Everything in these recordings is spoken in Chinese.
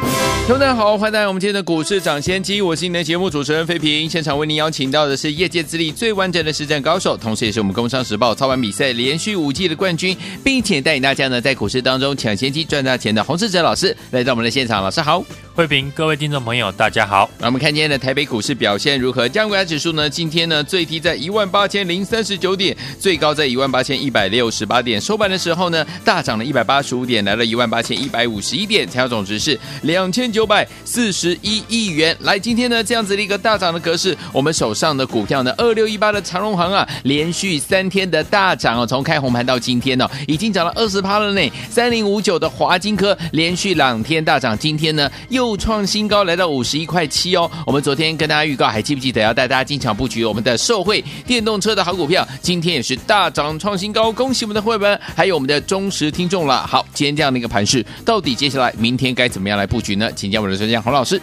听众大家好，欢迎来到我们今天的股市抢先机，我是你的节目主持人费平。现场为您邀请到的是业界资历最完整的实战高手，同时也是我们工商时报操盘比赛连续五季的冠军，并且带领大家呢在股市当中抢先机赚大钱的洪世哲老师来到我们的现场。老师好，慧平，各位听众朋友大家好。那我们看今天的台北股市表现如何？加权指数呢？今天呢最低在一万八千零三十九点，最高在一万八千一百六十八点，收盘的时候呢大涨了一百八十五点，来了一万八千一百五十一点，成交总值是两千九。百四十一亿元，来，今天呢这样子的一个大涨的格式，我们手上的股票呢，二六一八的长荣航啊，连续三天的大涨哦，从开红盘到今天呢，已经涨了二十趴了呢。三零五九的华金科连续两天大涨，今天呢又创新高，来到五十一块七哦。我们昨天跟大家预告，还记不记得要带大家进场布局我们的受惠电动车的好股票？今天也是大涨创新高，恭喜我们的会员，还有我们的忠实听众了。好，今天这样的一个盘势，到底接下来明天该怎么样来布局呢？请教我们的专家洪老师，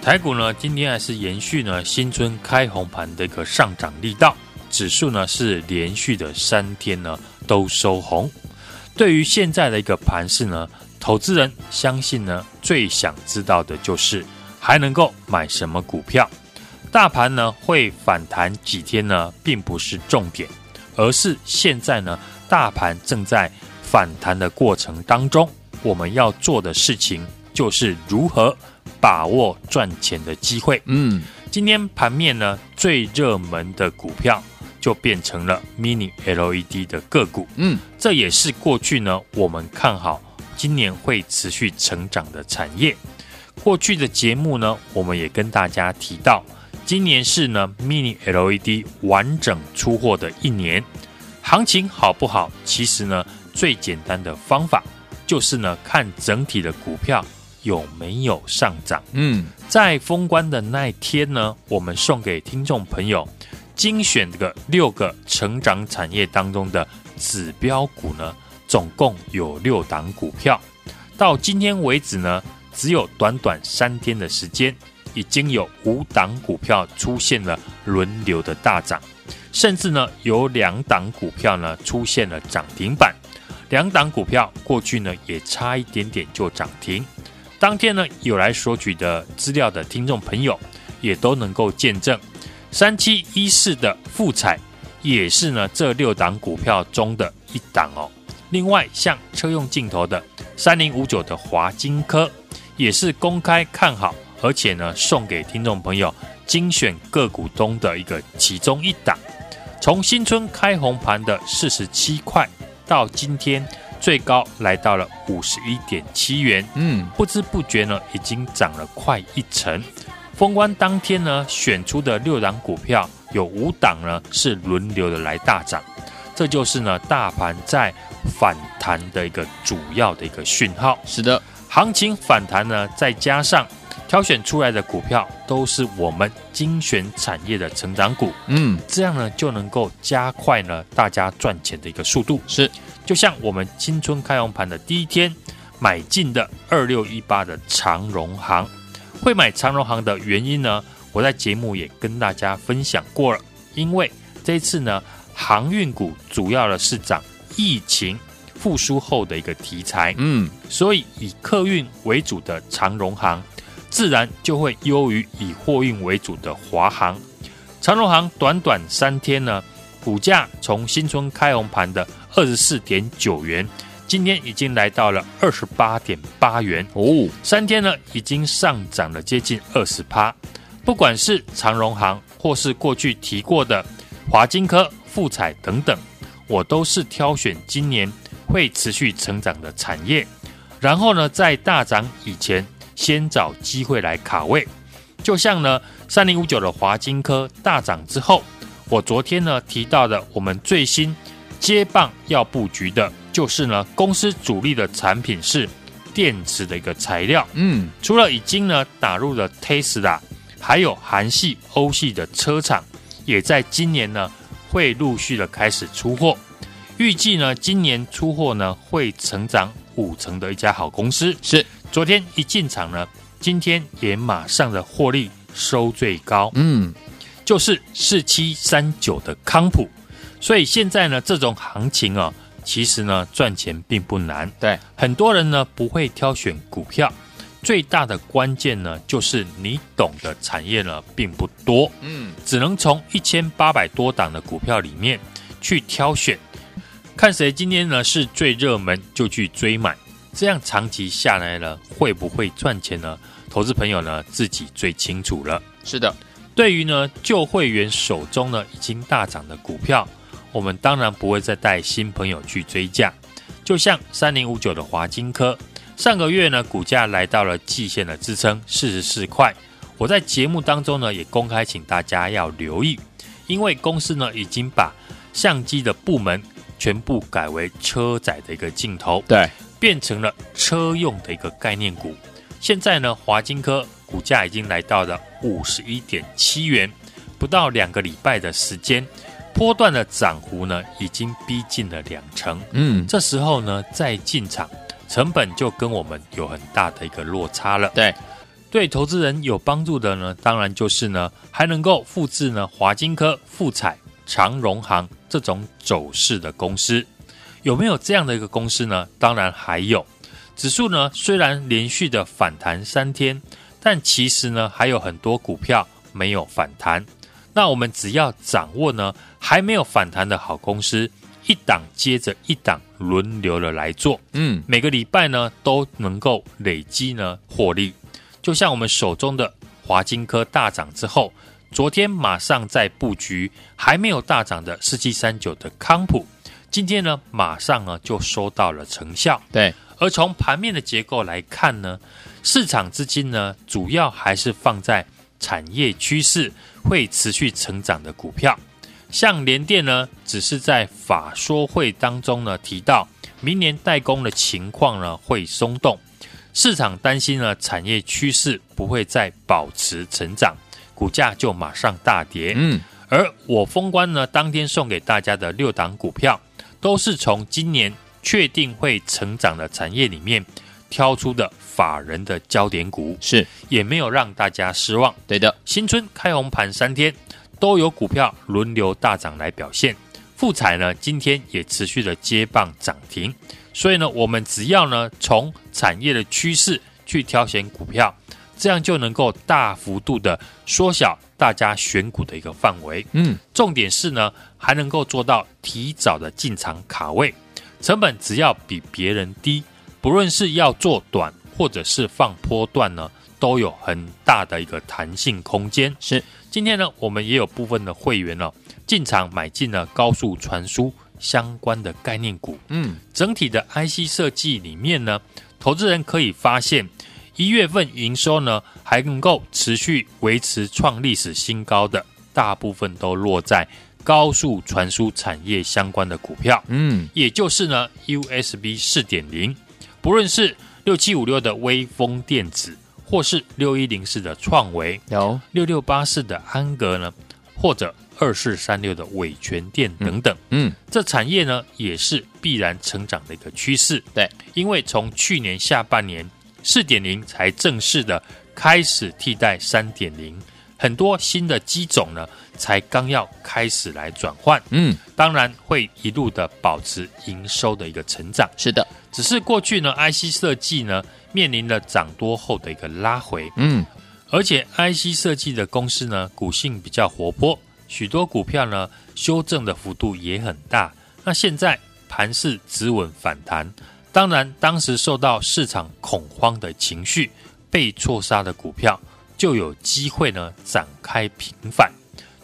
台股呢今天还是延续呢新春开红盘的一个上涨力道，指数呢是连续的三天呢都收红。对于现在的一个盘势呢，投资人相信呢最想知道的就是还能够买什么股票。大盘呢会反弹几天呢，并不是重点，而是现在呢大盘正在反弹的过程当中，我们要做的事情。就是如何把握赚钱的机会。嗯，今天盘面呢最热门的股票就变成了 Mini LED 的个股。嗯，这也是过去呢我们看好今年会持续成长的产业。过去的节目呢，我们也跟大家提到，今年是呢 Mini LED 完整出货的一年。行情好不好？其实呢最简单的方法就是呢看整体的股票。有没有上涨？嗯，在封关的那一天呢，我们送给听众朋友精选的六个成长产业当中的指标股呢，总共有六档股票。到今天为止呢，只有短短三天的时间，已经有五档股票出现了轮流的大涨，甚至呢，有两档股票呢出现了涨停板。两档股票过去呢也差一点点就涨停。当天呢，有来索取的资料的听众朋友，也都能够见证，三七一四的富彩也是呢这六档股票中的一档哦。另外，像车用镜头的三零五九的华金科，也是公开看好，而且呢送给听众朋友精选个股中的一个其中一档。从新春开红盘的四十七块到今天。最高来到了五十一点七元，嗯，不知不觉呢，已经涨了快一成。封关当天呢，选出的六档股票有五档呢是轮流的来大涨，这就是呢大盘在反弹的一个主要的一个讯号。是的，行情反弹呢，再加上挑选出来的股票都是我们精选产业的成长股，嗯，这样呢就能够加快呢大家赚钱的一个速度。是。就像我们新春开红盘的第一天买进的二六一八的长荣行，会买长荣行的原因呢？我在节目也跟大家分享过了。因为这一次呢，航运股主要的是涨疫情复苏后的一个题材，嗯，所以以客运为主的长荣航，自然就会优于以货运为主的华航。长荣航短短三天呢，股价从新春开红盘的二十四点九元，今天已经来到了二十八点八元哦，三天呢已经上涨了接近二十趴。不管是长荣航，或是过去提过的华金科、富彩等等，我都是挑选今年会持续成长的产业，然后呢在大涨以前先找机会来卡位。就像呢三零五九的华金科大涨之后，我昨天呢提到的我们最新。接棒要布局的就是呢，公司主力的产品是电池的一个材料。嗯，除了已经呢打入了 Tesla，还有韩系、欧系的车厂，也在今年呢会陆续的开始出货。预计呢，今年出货呢会成长五成的一家好公司。是，昨天一进场呢，今天也马上的获利收最高。嗯，就是四七三九的康普。所以现在呢，这种行情啊，其实呢赚钱并不难。对，很多人呢不会挑选股票，最大的关键呢就是你懂的产业呢并不多。嗯，只能从一千八百多档的股票里面去挑选。看谁今天呢是最热门，就去追买，这样长期下来呢，会不会赚钱呢？投资朋友呢自己最清楚了。是的，对于呢旧会员手中呢已经大涨的股票，我们当然不会再带新朋友去追价。就像三零五九的华金科，上个月呢股价来到了季线的支撑四十四块，我在节目当中呢也公开请大家要留意，因为公司呢已经把相机的部门。全部改为车载的一个镜头，对，变成了车用的一个概念股。现在呢，华金科股价已经来到了五十一点七元，不到两个礼拜的时间，波段的涨幅呢已经逼近了两成。嗯，这时候呢再进场，成本就跟我们有很大的一个落差了。对，对投资人有帮助的呢，当然就是呢还能够复制呢华金科、富彩、长荣行。这种走势的公司有没有这样的一个公司呢？当然还有。指数呢虽然连续的反弹三天，但其实呢还有很多股票没有反弹。那我们只要掌握呢还没有反弹的好公司，一档接着一档轮流的来做，嗯，每个礼拜呢都能够累积呢获利。就像我们手中的华金科大涨之后。昨天马上在布局还没有大涨的四七三九的康普，今天呢马上呢就收到了成效。对，而从盘面的结构来看呢，市场资金呢主要还是放在产业趋势会持续成长的股票，像联电呢，只是在法说会当中呢提到，明年代工的情况呢会松动，市场担心呢产业趋势不会再保持成长。股价就马上大跌，嗯，而我封关呢，当天送给大家的六档股票，都是从今年确定会成长的产业里面挑出的法人的焦点股，是也没有让大家失望。对的，新春开红盘三天，都有股票轮流大涨来表现，富彩呢今天也持续的接棒涨停，所以呢，我们只要呢从产业的趋势去挑选股票。这样就能够大幅度的缩小大家选股的一个范围。嗯，重点是呢，还能够做到提早的进场卡位，成本只要比别人低，不论是要做短或者是放波段呢，都有很大的一个弹性空间。是，今天呢，我们也有部分的会员呢、哦，进场买进了高速传输相关的概念股。嗯，整体的 IC 设计里面呢，投资人可以发现。一月份营收呢，还能够持续维持创历史新高的，大部分都落在高速传输产业相关的股票。嗯，也就是呢，USB 四点零，不论是六七五六的微风电子，或是六一零四的创维，有六六八四的安格呢，或者二四三六的伟权店等等。嗯，这产业呢，也是必然成长的一个趋势。对，因为从去年下半年。四点零才正式的开始替代三点零，很多新的机种呢才刚要开始来转换。嗯，当然会一路的保持营收的一个成长。是的，只是过去呢，IC 设计呢面临了涨多后的一个拉回。嗯，而且 IC 设计的公司呢，股性比较活泼，许多股票呢修正的幅度也很大。那现在盘势止稳反弹。当然，当时受到市场恐慌的情绪被错杀的股票，就有机会呢展开平反。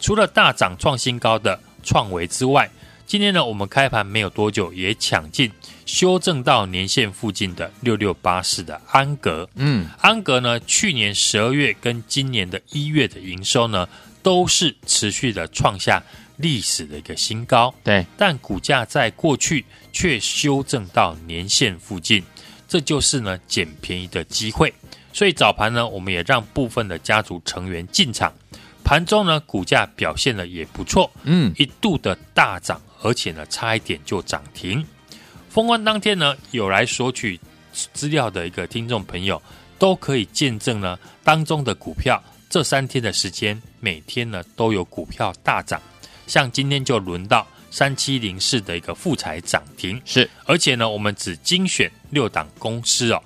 除了大涨创新高的创维之外，今天呢我们开盘没有多久也抢进修正到年线附近的六六八四的安格。嗯，安格呢去年十二月跟今年的一月的营收呢都是持续的创下历史的一个新高。对，但股价在过去。却修正到年线附近，这就是呢捡便宜的机会。所以早盘呢，我们也让部分的家族成员进场，盘中呢股价表现的也不错，嗯，一度的大涨，而且呢差一点就涨停。封关当天呢，有来索取资料的一个听众朋友，都可以见证呢当中的股票，这三天的时间，每天呢都有股票大涨。像今天就轮到三七零四的一个复彩涨停，是，而且呢，我们只精选六档公司哦。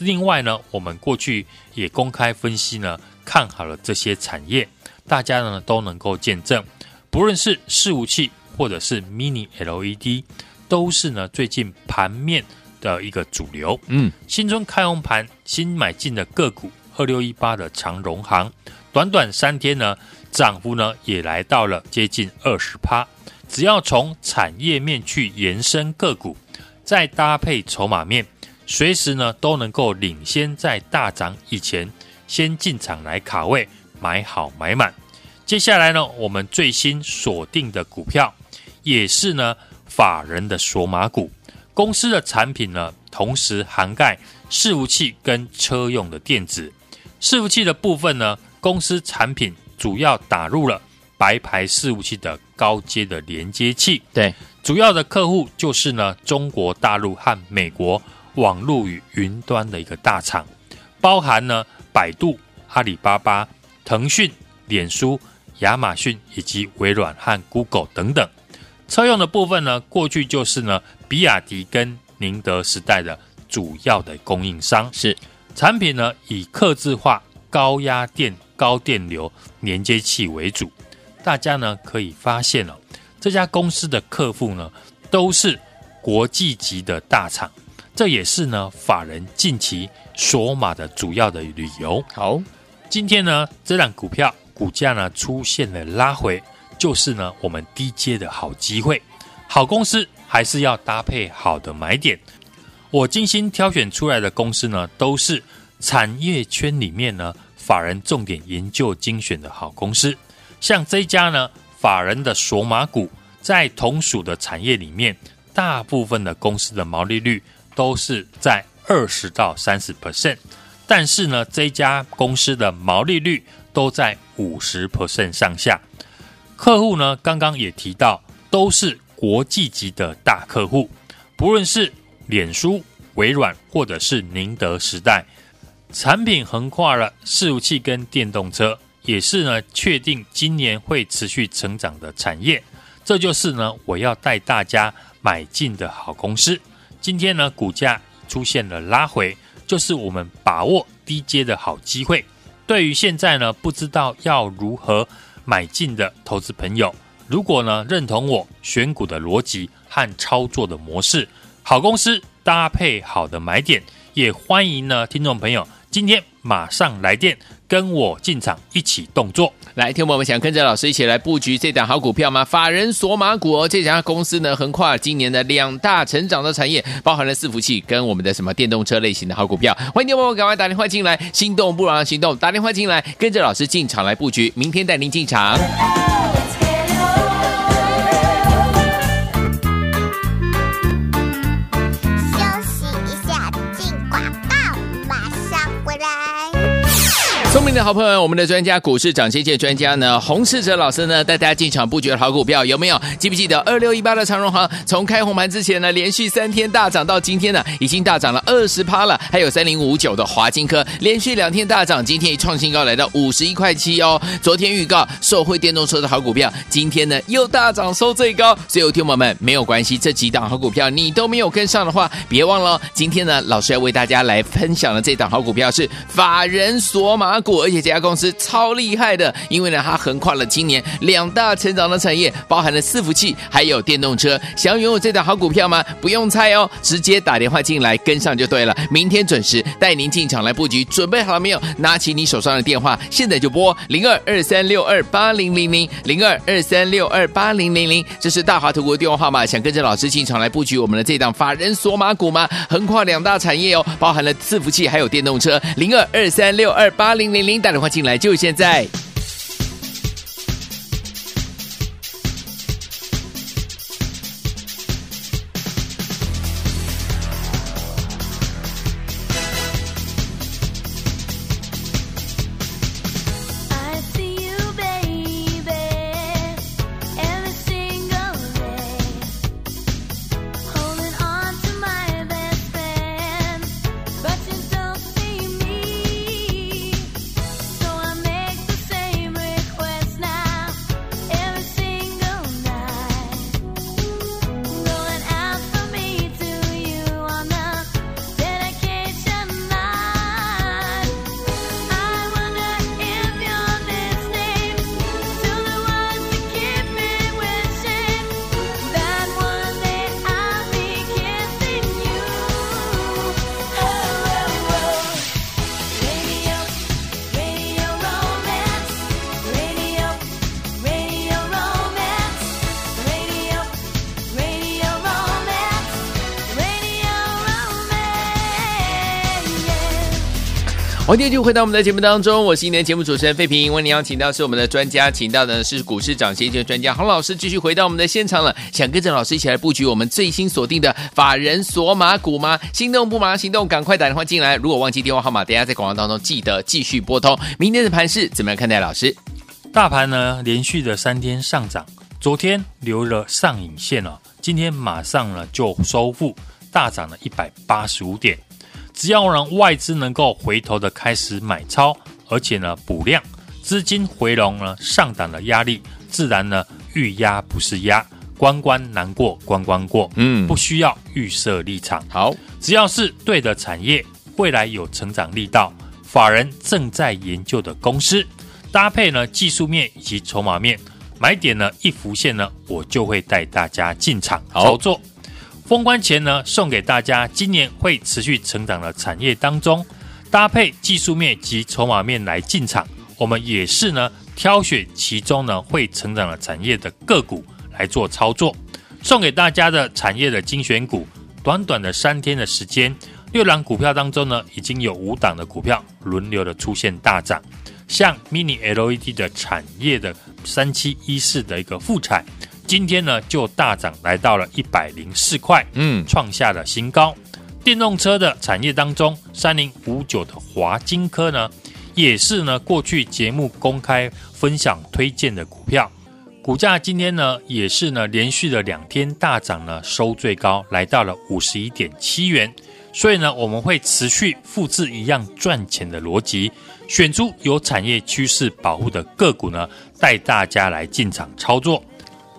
另外呢，我们过去也公开分析呢，看好了这些产业，大家呢都能够见证，不论是伺服器或者是 Mini LED，都是呢最近盘面的一个主流。嗯，新春开红盘，新买进的个股二六一八的长荣行，短短三天呢，涨幅呢也来到了接近二十趴。只要从产业面去延伸个股，再搭配筹码面。随时呢都能够领先在大涨以前先进场来卡位买好买满。接下来呢，我们最新锁定的股票也是呢法人的锁码股，公司的产品呢同时涵盖伺服器跟车用的电子。伺服器的部分呢，公司产品主要打入了白牌伺服器的高阶的连接器。对，主要的客户就是呢中国大陆和美国。网络与云端的一个大厂，包含呢百度、阿里巴巴、腾讯、脸书、亚马逊以及微软和 Google 等等。车用的部分呢，过去就是呢比亚迪跟宁德时代的主要的供应商。是产品呢以客制化高压电、高电流连接器为主。大家呢可以发现哦，这家公司的客户呢都是国际级的大厂。这也是呢，法人近期锁码的主要的理由。好，今天呢，这档股票股价呢出现了拉回，就是呢我们低阶的好机会。好公司还是要搭配好的买点。我精心挑选出来的公司呢，都是产业圈里面呢法人重点研究精选的好公司。像这一家呢，法人的索码股，在同属的产业里面，大部分的公司的毛利率。都是在二十到三十 percent，但是呢，这家公司的毛利率都在五十 percent 上下。客户呢，刚刚也提到，都是国际级的大客户，不论是脸书、微软或者是宁德时代，产品横跨了伺服器跟电动车，也是呢，确定今年会持续成长的产业。这就是呢，我要带大家买进的好公司。今天呢，股价出现了拉回，就是我们把握低阶的好机会。对于现在呢，不知道要如何买进的投资朋友，如果呢认同我选股的逻辑和操作的模式，好公司搭配好的买点，也欢迎呢听众朋友今天马上来电。跟我进场一起动作，来，听我们想跟着老师一起来布局这档好股票吗？法人索马股哦，这家公司呢横跨今年的两大成长的产业，包含了伺服器跟我们的什么电动车类型的好股票。欢迎听我们赶快打电话进来，心动不如行动，打电话进来，跟着老师进场来布局，明天带您进场。聪明的好朋友，我们的专家股市涨跌专家呢，洪世哲老师呢，带大家进场布局的好股票有没有？记不记得二六一八的长荣行，从开红盘之前呢，连续三天大涨到今天呢，已经大涨了二十趴了。还有三零五九的华金科，连续两天大涨，今天一创新高来到五十一块七哦。昨天预告受惠电动车的好股票，今天呢又大涨收最高。所以有听友们没有关系，这几档好股票你都没有跟上的话，别忘了今天呢，老师要为大家来分享的这档好股票是法人索马股，而且这家公司超厉害的，因为呢，它横跨了今年两大成长的产业，包含了伺服器还有电动车。想要拥有这档好股票吗？不用猜哦，直接打电话进来跟上就对了。明天准时带您进场来布局，准备好了没有？拿起你手上的电话，现在就拨零二二三六二八零零零零二二三六二八零零零，这是大华图国的电话号码。想跟着老师进场来布局我们的这档法人索马股吗？横跨两大产业哦，包含了伺服器还有电动车。零二二三六二八零零零打电话进来就现在。欢迎继续回到我们的节目当中，我是今天的节目主持人费平。为您邀请到是我们的专家，请到的是股市涨先机专家洪老师，继续回到我们的现场了。想跟着老师一起来布局我们最新锁定的法人索马股吗？心动不马行动，赶快打电话进来。如果忘记电话号码，等下在广告当中记得继续拨通。明天的盘势怎么样看待？老师，大盘呢连续的三天上涨，昨天留了上影线哦，今天马上呢就收复，大涨了一百八十五点。只要让外资能够回头的开始买超，而且呢补量，资金回笼呢上档的压力自然呢遇压不是压，关关难过关关过，嗯，不需要预设立场。好，只要是对的产业，未来有成长力道，法人正在研究的公司，搭配呢技术面以及筹码面，买点呢一浮现呢，我就会带大家进场操作。封关前呢，送给大家今年会持续成长的产业当中，搭配技术面及筹码面来进场。我们也是呢，挑选其中呢会成长的产业的个股来做操作。送给大家的产业的精选股，短短的三天的时间，六档股票当中呢，已经有五档的股票轮流的出现大涨。像 Mini LED 的产业的三七一四的一个富采。今天呢，就大涨来到了一百零四块，嗯，创下了新高。电动车的产业当中，三零五九的华金科呢，也是呢过去节目公开分享推荐的股票，股价今天呢也是呢连续的两天大涨呢，收最高来到了五十一点七元。所以呢，我们会持续复制一样赚钱的逻辑，选出有产业趋势保护的个股呢，带大家来进场操作。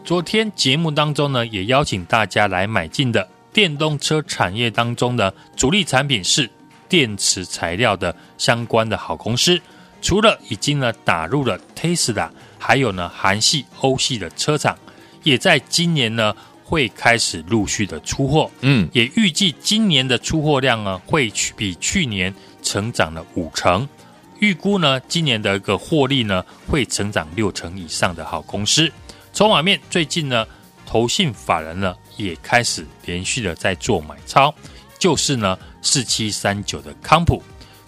昨天节目当中呢，也邀请大家来买进的电动车产业当中的主力产品是电池材料的相关的好公司。除了已经呢打入了 Tesla，还有呢韩系、欧系的车厂，也在今年呢会开始陆续的出货。嗯，也预计今年的出货量呢会比去年成长了五成。预估呢今年的一个获利呢会成长六成以上的好公司。筹码面最近呢，投信法人呢也开始连续的在做买超，就是呢四七三九的康普，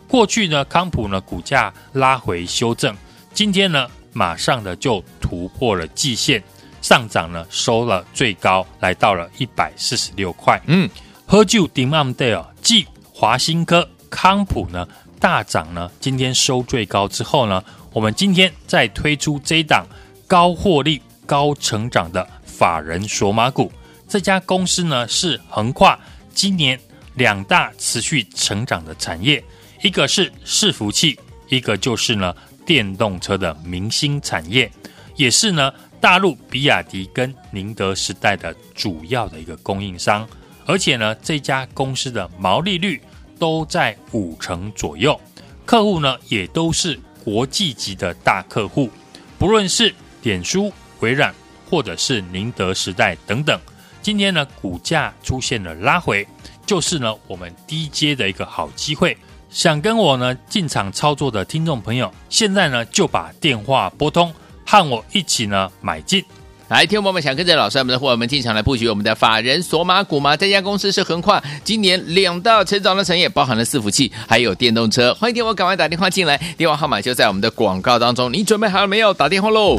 过去呢康普呢股价拉回修正，今天呢马上的就突破了季线，上涨呢收了最高来到了一百四十六块。嗯，喝酒 demand day 继华新科康普呢大涨呢，今天收最高之后呢，我们今天再推出这一档高获利。高成长的法人索马股，这家公司呢是横跨今年两大持续成长的产业，一个是伺服器，一个就是呢电动车的明星产业，也是呢大陆比亚迪跟宁德时代的主要的一个供应商，而且呢这家公司的毛利率都在五成左右，客户呢也都是国际级的大客户，不论是脸书。微软或者是宁德时代等等，今天呢股价出现了拉回，就是呢我们低阶的一个好机会。想跟我呢进场操作的听众朋友，现在呢就把电话拨通，和我一起呢买进。来，听众朋友们想跟着老师我们的伙伴们进场来布局我们的法人索马股吗？这家公司是横跨今年两大成长的产业，包含了伺服器还有电动车。欢迎听我赶快打电话进来，电话号码就在我们的广告当中。你准备好了没有？打电话喽！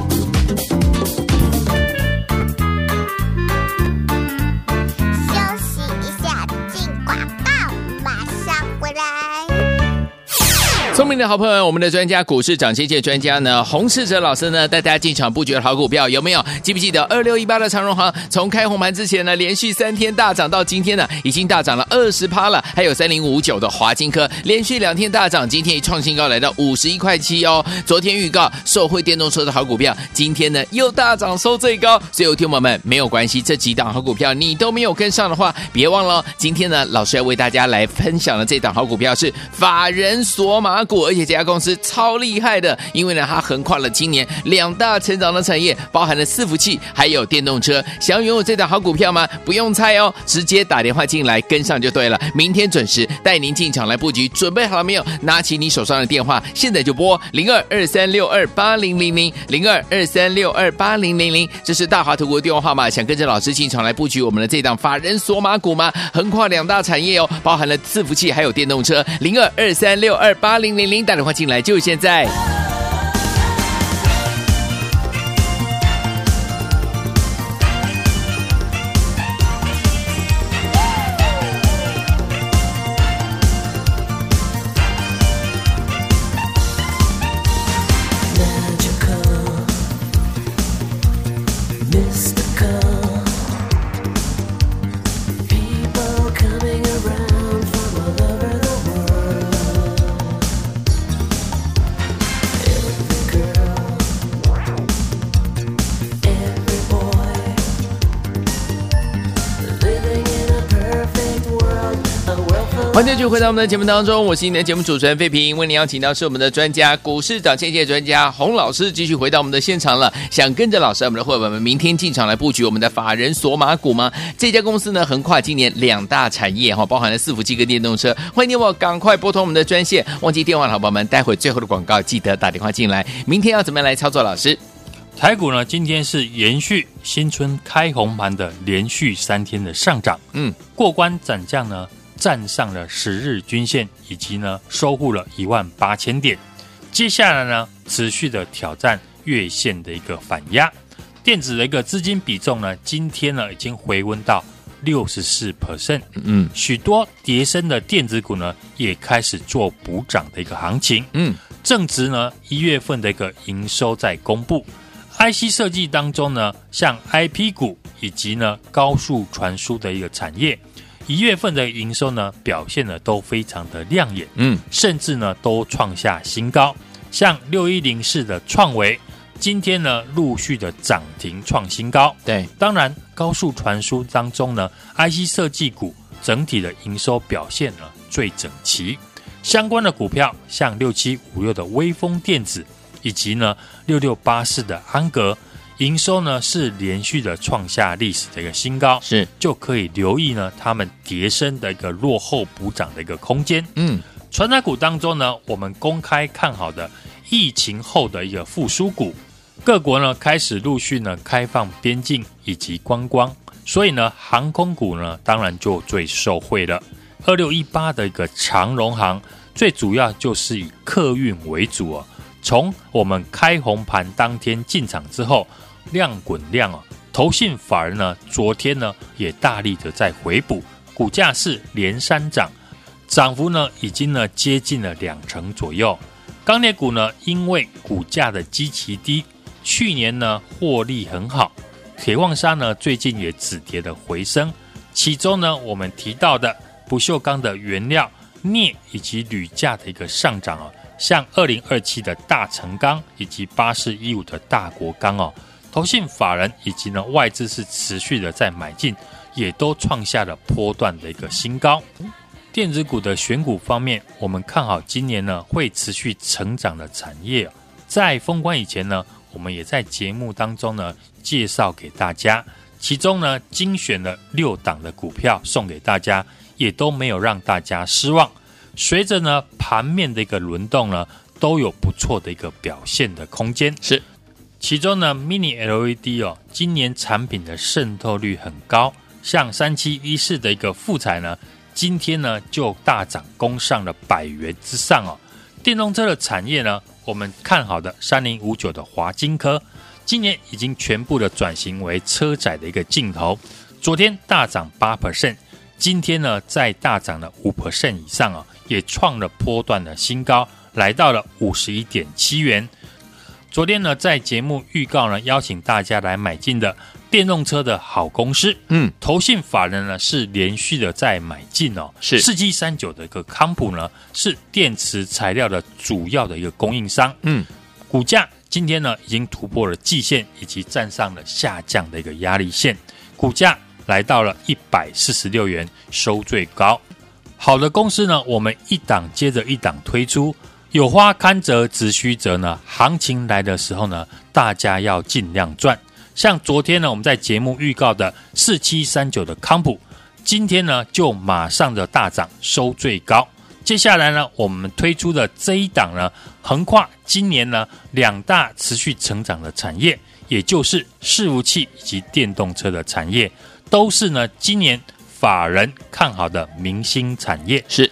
聪明的好朋友，我们的专家股市涨跌界专家呢，洪世哲老师呢，带大家进场布局的好股票有没有？记不记得二六一八的长荣航，从开红盘之前呢，连续三天大涨到今天呢，已经大涨了二十趴了。还有三零五九的华金科，连续两天大涨，今天一创新高来到五十一块七哦。昨天预告受惠电动车的好股票，今天呢又大涨收最高。所以，听友们没有关系，这几档好股票你都没有跟上的话，别忘了今天呢，老师要为大家来分享的这档好股票是法人索马股，而且这家公司超厉害的，因为呢，它横跨了今年两大成长的产业，包含了伺服器还有电动车。想要拥有这档好股票吗？不用猜哦，直接打电话进来跟上就对了。明天准时带您进场来布局，准备好了没有？拿起你手上的电话，现在就拨零二二三六二八零零零零二二三六二八零零零，这是大华投顾的电话号码。想跟着老师进场来布局我们的这档法人索马股吗？横跨两大产业哦，包含了伺服器还有电动车。零二二三六二八零零。零零，打电话进来就现在。回到我们的节目当中，我是你的节目主持人费平，为您邀请到是我们的专家，股市涨先机专家洪老师，继续回到我们的现场了。想跟着老师，我们的伙伴们明天进场来布局我们的法人索马股吗？这家公司呢，横跨今年两大产业哈，包含了伺服器跟电动车。欢迎你我赶快拨通我们的专线，忘记电话的好朋友们，待会最后的广告记得打电话进来。明天要怎么样来操作？老师，台股呢，今天是延续新春开红盘的连续三天的上涨，嗯，过关斩将呢。站上了十日均线，以及呢收复了一万八千点。接下来呢，持续的挑战月线的一个反压。电子的一个资金比重呢，今天呢已经回温到六十四 percent。嗯，许多跌升的电子股呢，也开始做补涨的一个行情。嗯，正值呢一月份的一个营收在公布，IC 设计当中呢，像 IP 股以及呢高速传输的一个产业。一月份的营收呢，表现呢都非常的亮眼，嗯，甚至呢都创下新高。像六一零四的创维，今天呢陆续的涨停创新高。对，当然高速传输当中呢，IC 设计股整体的营收表现呢最整齐。相关的股票像六七五六的威风电子，以及呢六六八四的安格。营收呢是连续的创下历史的一个新高，是就可以留意呢他们跌升的一个落后补涨的一个空间。嗯，传产股当中呢，我们公开看好的疫情后的一个复苏股，各国呢开始陆续呢开放边境以及观光，所以呢航空股呢当然就最受惠了。二六一八的一个长荣航，最主要就是以客运为主啊。从我们开红盘当天进场之后。量滚量啊，投信法人呢，昨天呢也大力的在回补，股价是连三涨，涨幅呢已经呢接近了两成左右。钢铁股呢，因为股价的基期低，去年呢获利很好，铁矿砂呢最近也止跌的回升。其中呢，我们提到的不锈钢的原料镍以及铝价的一个上涨啊，像二零二七的大成钢以及八四一五的大国钢哦。投信法人以及呢外资是持续的在买进，也都创下了波段的一个新高。电子股的选股方面，我们看好今年呢会持续成长的产业。在封关以前呢，我们也在节目当中呢介绍给大家，其中呢精选了六档的股票送给大家，也都没有让大家失望。随着呢盘面的一个轮动呢，都有不错的一个表现的空间。是。其中呢，Mini LED 哦，今年产品的渗透率很高，像三七一四的一个富采呢，今天呢就大涨，攻上了百元之上哦。电动车的产业呢，我们看好的三零五九的华金科，今年已经全部的转型为车载的一个镜头，昨天大涨八 percent，今天呢再大涨了五 percent 以上啊，也创了波段的新高，来到了五十一点七元。昨天呢，在节目预告呢，邀请大家来买进的电动车的好公司，嗯，投信法人呢是连续的在买进哦，是。四七三九的一个康普呢，是电池材料的主要的一个供应商，嗯，股价今天呢已经突破了季线，以及站上了下降的一个压力线，股价来到了一百四十六元，收最高。好的公司呢，我们一档接着一档推出。有花堪折直须折呢，行情来的时候呢，大家要尽量赚。像昨天呢，我们在节目预告的四七三九的康普，今天呢就马上的大涨，收最高。接下来呢，我们推出的这一档呢，横跨今年呢两大持续成长的产业，也就是伺服器以及电动车的产业，都是呢今年法人看好的明星产业。是。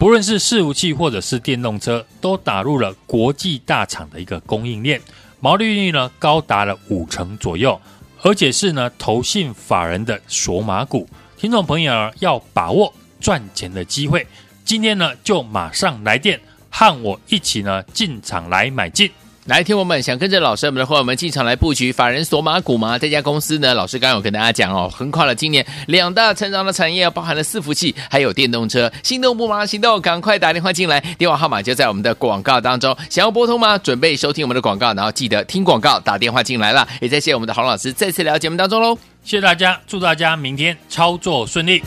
不论是伺服器或者是电动车，都打入了国际大厂的一个供应链，毛利率呢高达了五成左右，而且是呢投信法人的索马股。听众朋友要把握赚钱的机会，今天呢就马上来电和我一起呢进场来买进。来，听我们想跟着老师我们的伙伴们进场来布局法人索马股吗？这家公司呢，老师刚刚有跟大家讲哦，横跨了今年两大成长的产业，包含了伺服器还有电动车。心动不马上行动，赶快打电话进来，电话号码就在我们的广告当中。想要拨通吗？准备收听我们的广告，然后记得听广告打电话进来了。也再谢谢我们的洪老师再次来到节目当中喽，谢谢大家，祝大家明天操作顺利。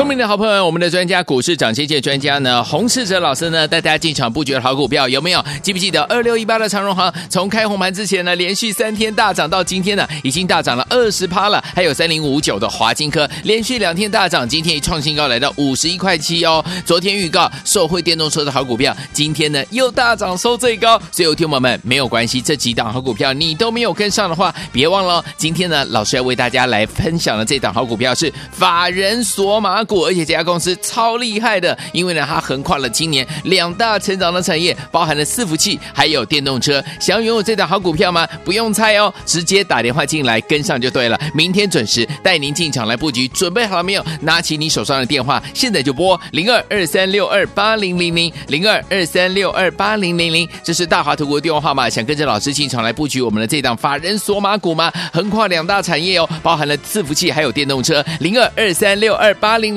聪明的好朋友，我们的专家股市涨跌界专家呢，洪世哲老师呢，带大家进场布局的好股票有没有？记不记得二六一八的长荣航，从开红盘之前呢，连续三天大涨到今天呢，已经大涨了二十趴了。还有三零五九的华金科，连续两天大涨，今天一创新高来到五十一块七哦。昨天预告受惠电动车的好股票，今天呢又大涨收最高。所以有听友们没有关系，这几档好股票你都没有跟上的话，别忘了今天呢，老师要为大家来分享的这档好股票是法人锁码股。而且这家公司超厉害的，因为呢，它横跨了今年两大成长的产业，包含了伺服器还有电动车。想要拥有这档好股票吗？不用猜哦，直接打电话进来跟上就对了。明天准时带您进场来布局，准备好了没有？拿起你手上的电话，现在就拨零二二三六二八零零零零二二三六二八零零零，这是大华图国电话号码。想跟着老师进场来布局我们的这档法人索马股吗？横跨两大产业哦，包含了伺服器还有电动车。零二二三六二八零